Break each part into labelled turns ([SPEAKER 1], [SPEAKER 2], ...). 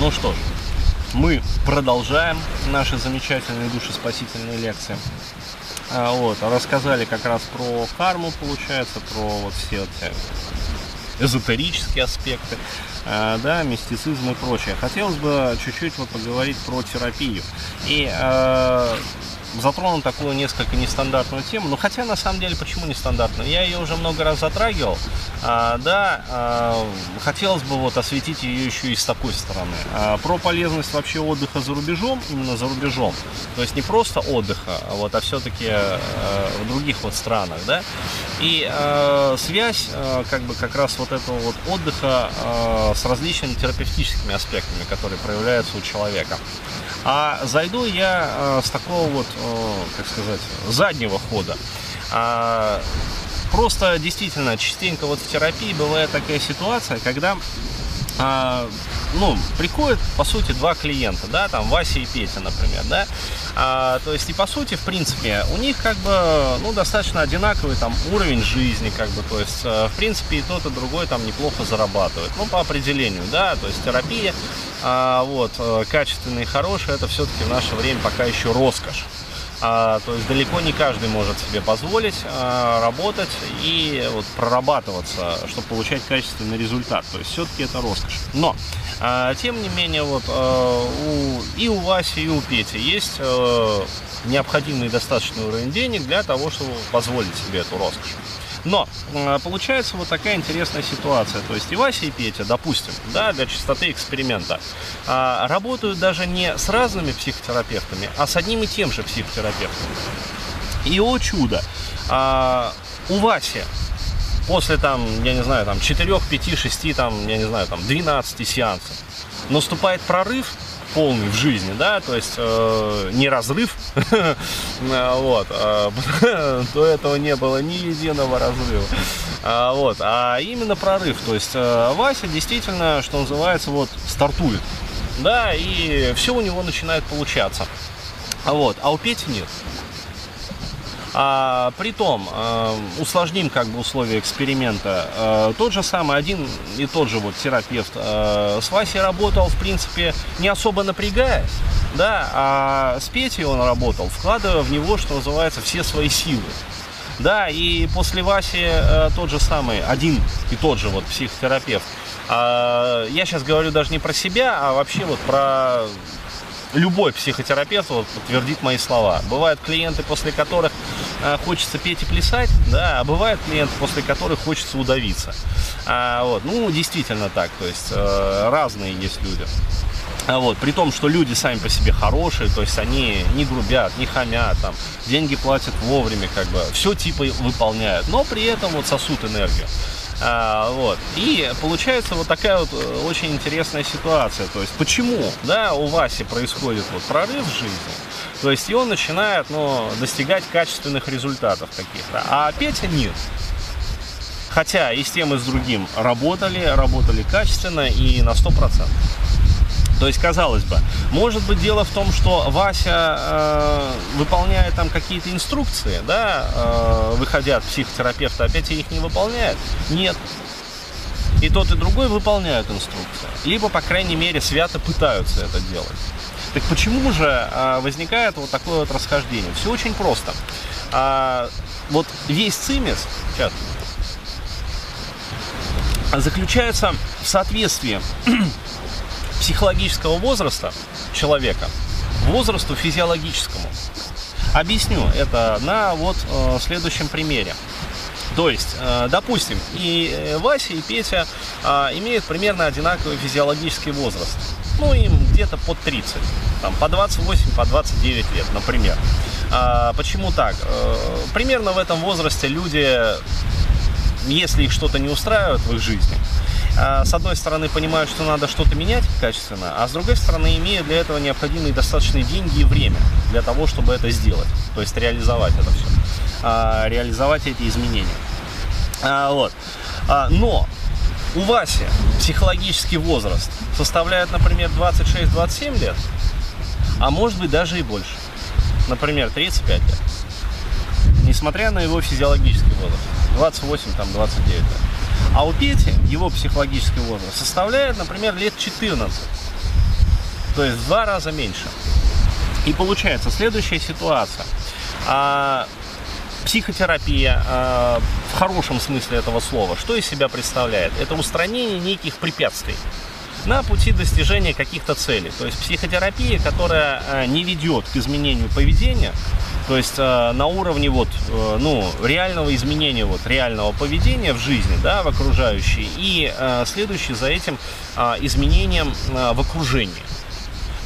[SPEAKER 1] Ну что ж, мы продолжаем наши замечательные душеспасительные лекции. А, вот, рассказали как раз про карму, получается, про вот все эти эзотерические аспекты, а, да, мистицизм и прочее. Хотелось бы чуть-чуть вот поговорить про терапию. И а, затронул такую несколько нестандартную тему. Ну, хотя, на самом деле, почему нестандартную? Я ее уже много раз затрагивал. А, да, а, хотелось бы вот осветить ее еще и с такой стороны. А, про полезность вообще отдыха за рубежом, именно за рубежом. То есть не просто отдыха, а вот, а все-таки а, в других вот странах, да. И а, связь, а, как бы, как раз вот этого вот отдыха а, с различными терапевтическими аспектами, которые проявляются у человека. А зайду я э, с такого вот, как сказать, заднего хода. А, просто действительно частенько вот в терапии бывает такая ситуация, когда а, ну, приходят, по сути, два клиента, да, там Вася и Петя, например, да, а, то есть и по сути, в принципе, у них как бы, ну, достаточно одинаковый там уровень жизни, как бы, то есть, э, в принципе, и тот, и другой там неплохо зарабатывает, ну, по определению, да, то есть терапия, а, вот, э, качественная и хорошая, это все-таки в наше время пока еще роскошь. А, то есть далеко не каждый может себе позволить а, работать и вот, прорабатываться, чтобы получать качественный результат. То есть все-таки это роскошь. Но, а, тем не менее, вот, у, и у Васи, и у Пети есть а, необходимый достаточный уровень денег для того, чтобы позволить себе эту роскошь. Но э, получается вот такая интересная ситуация. То есть и Вася, и Петя, допустим, да, для чистоты эксперимента, а, работают даже не с разными психотерапевтами, а с одним и тем же психотерапевтом. И о чудо, а, у Васи после там, я не знаю, там 4, 5, 6, там, я не знаю, там 12 сеансов наступает прорыв, полный в жизни, да, то есть э, не разрыв, вот, э, до этого не было ни единого разрыва, а, вот, а именно прорыв, то есть э, Вася действительно, что называется, вот, стартует, да, и все у него начинает получаться, вот, а у Пети нет. А, притом, э, усложним как бы условия эксперимента. Э, тот же самый, один и тот же вот терапевт э, с Васей работал, в принципе, не особо напрягаясь, да, а с Петей он работал, вкладывая в него, что называется, все свои силы. Да, и после Васи э, тот же самый, один и тот же вот психотерапевт. Э, я сейчас говорю даже не про себя, а вообще вот про любой психотерапевт вот, подтвердит мои слова. Бывают клиенты, после которых хочется петь и плясать, да, а бывают клиенты, после которых хочется удавиться. А, вот, ну, действительно так, то есть э, разные есть люди. А вот, при том, что люди сами по себе хорошие, то есть они не грубят, не хамят, там, деньги платят вовремя, как бы, все типа выполняют, но при этом вот сосут энергию. А, вот. И получается вот такая вот э, очень интересная ситуация. То есть почему да, у Васи происходит вот прорыв в жизни, то есть и он начинает ну, достигать качественных результатов каких-то, а Петя нет. Хотя и с тем, и с другим работали, работали качественно и на 100%. То есть, казалось бы, может быть дело в том, что Вася э, выполняет там какие-то инструкции, да, э, выходя от психотерапевта, опять их не выполняет? Нет. И тот, и другой выполняют инструкции. Либо, по крайней мере, свято пытаются это делать. Так почему же э, возникает вот такое вот расхождение? Все очень просто. А, вот весь цимис, сейчас, заключается в соответствии психологического возраста человека возрасту физиологическому. Объясню это на вот э, следующем примере. То есть, э, допустим, и э, Вася, и Петя э, имеют примерно одинаковый физиологический возраст. Ну, им где-то под 30, там, по 28, по 29 лет, например. А, почему так? Э, примерно в этом возрасте люди, если их что-то не устраивает в их жизни, а, с одной стороны понимают, что надо что-то менять качественно, а с другой стороны имеют для этого необходимые достаточные деньги и время для того, чтобы это сделать, то есть реализовать это все, а, реализовать эти изменения. А, вот. Но у Васи психологический возраст составляет, например, 26-27 лет, а может быть даже и больше. Например, 35 лет. Несмотря на его физиологический возраст. 28, там, 29 лет. А у Пети его психологический возраст составляет, например, лет 14. То есть в два раза меньше. И получается следующая ситуация. А, психотерапия а, в хорошем смысле этого слова, что из себя представляет? Это устранение неких препятствий на пути достижения каких-то целей. То есть психотерапия, которая а, не ведет к изменению поведения, то есть э, на уровне вот, э, ну, реального изменения вот, реального поведения в жизни, да, в окружающей, и э, следующий за этим э, изменением э, в окружении.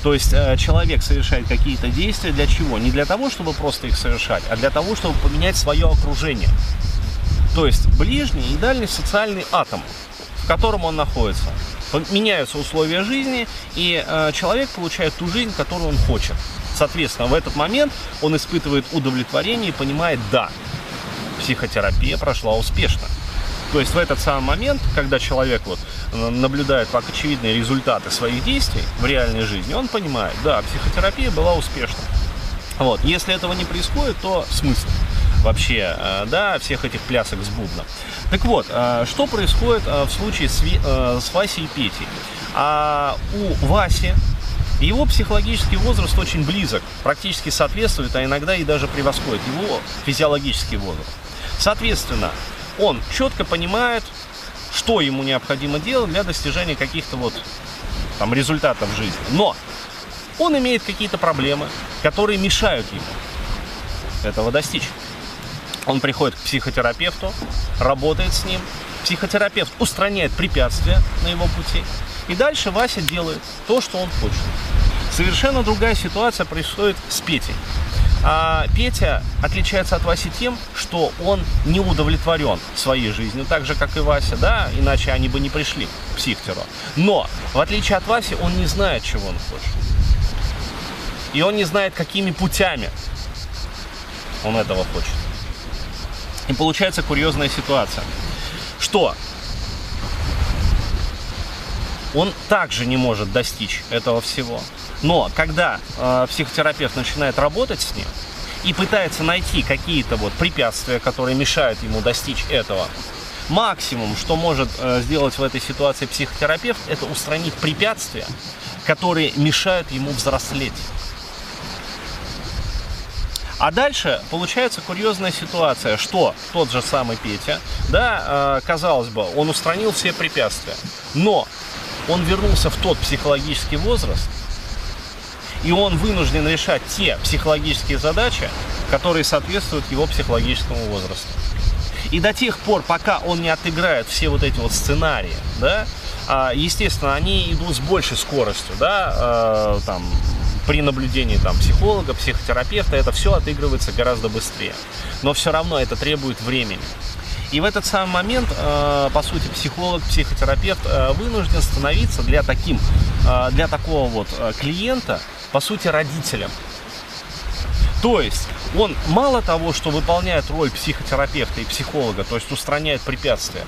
[SPEAKER 1] То есть э, человек совершает какие-то действия для чего? Не для того, чтобы просто их совершать, а для того, чтобы поменять свое окружение. То есть ближний и дальний социальный атом, в котором он находится. Меняются условия жизни, и э, человек получает ту жизнь, которую он хочет. Соответственно, в этот момент он испытывает удовлетворение и понимает, да, психотерапия прошла успешно. То есть в этот самый момент, когда человек вот э, наблюдает как очевидные результаты своих действий в реальной жизни, он понимает, да, психотерапия была успешна. Вот. Если этого не происходит, то смысл вообще, э, да, всех этих плясок с бубном. Так вот, э, что происходит в случае с, с Васей и Петей? А у Васи его психологический возраст очень близок, практически соответствует, а иногда и даже превосходит его физиологический возраст. Соответственно, он четко понимает, что ему необходимо делать для достижения каких-то вот там результатов в жизни. Но он имеет какие-то проблемы, которые мешают ему этого достичь. Он приходит к психотерапевту, работает с ним, психотерапевт устраняет препятствия на его пути, и дальше Вася делает то, что он хочет. Совершенно другая ситуация происходит с Петей. А Петя отличается от Васи тем, что он не удовлетворен своей жизнью, так же, как и Вася, да, иначе они бы не пришли к психтеру. Но, в отличие от Васи, он не знает, чего он хочет. И он не знает, какими путями он этого хочет. И получается курьезная ситуация, что он также не может достичь этого всего. Но когда э, психотерапевт начинает работать с ним и пытается найти какие-то вот препятствия, которые мешают ему достичь этого, максимум, что может э, сделать в этой ситуации психотерапевт, это устранить препятствия, которые мешают ему взрослеть. А дальше получается курьезная ситуация, что тот же самый Петя, да, э, казалось бы, он устранил все препятствия, но он вернулся в тот психологический возраст, и он вынужден решать те психологические задачи, которые соответствуют его психологическому возрасту. И до тех пор, пока он не отыграет все вот эти вот сценарии, да, а, естественно, они идут с большей скоростью, да, а, там, при наблюдении там, психолога, психотерапевта, это все отыгрывается гораздо быстрее. Но все равно это требует времени. И в этот самый момент, э, по сути, психолог, психотерапевт вынужден становиться для, таким, для такого вот клиента, по сути, родителем. То есть он мало того, что выполняет роль психотерапевта и психолога, то есть устраняет препятствия,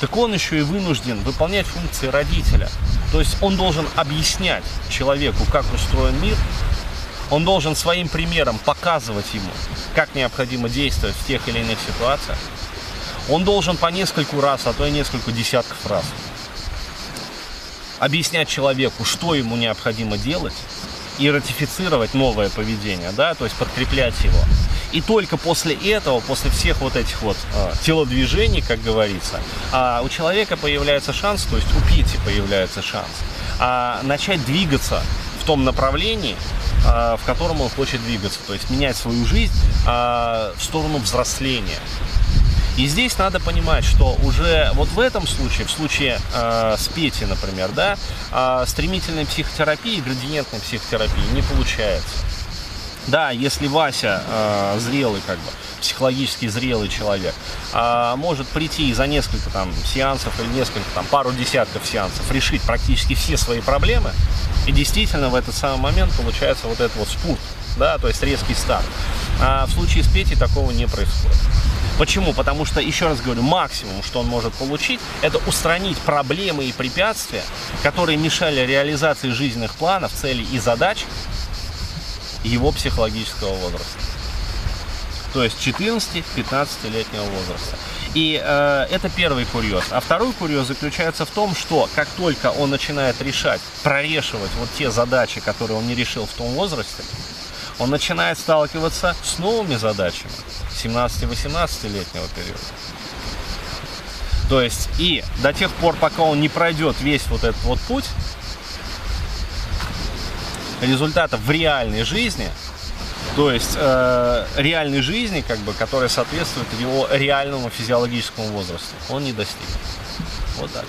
[SPEAKER 1] так он еще и вынужден выполнять функции родителя. То есть он должен объяснять человеку, как устроен мир, он должен своим примером показывать ему, как необходимо действовать в тех или иных ситуациях он должен по нескольку раз, а то и несколько десятков раз объяснять человеку, что ему необходимо делать, и ратифицировать новое поведение, да, то есть подкреплять его. И только после этого, после всех вот этих вот э, телодвижений, как говорится, э, у человека появляется шанс, то есть у Пити появляется шанс, э, начать двигаться в том направлении, э, в котором он хочет двигаться, то есть менять свою жизнь э, в сторону взросления. И здесь надо понимать, что уже вот в этом случае, в случае э, с Петей, например, да, э, стремительной психотерапии, градиентной психотерапии не получается. Да, если Вася э, зрелый, как бы, психологически зрелый человек, э, может прийти и за несколько там сеансов или несколько там пару десятков сеансов решить практически все свои проблемы, и действительно в этот самый момент получается вот этот вот спуск, да, то есть резкий старт. А в случае с Петей такого не происходит. Почему? Потому что, еще раз говорю, максимум, что он может получить, это устранить проблемы и препятствия, которые мешали реализации жизненных планов, целей и задач его психологического возраста. То есть 14-15-летнего возраста. И э, это первый курьез. А второй курьез заключается в том, что как только он начинает решать, прорешивать вот те задачи, которые он не решил в том возрасте, он начинает сталкиваться с новыми задачами 17-18-летнего периода. То есть и до тех пор, пока он не пройдет весь вот этот вот путь, результатов в реальной жизни, то есть э, реальной жизни, как бы, которая соответствует его реальному физиологическому возрасту, он не достигнет. Вот так.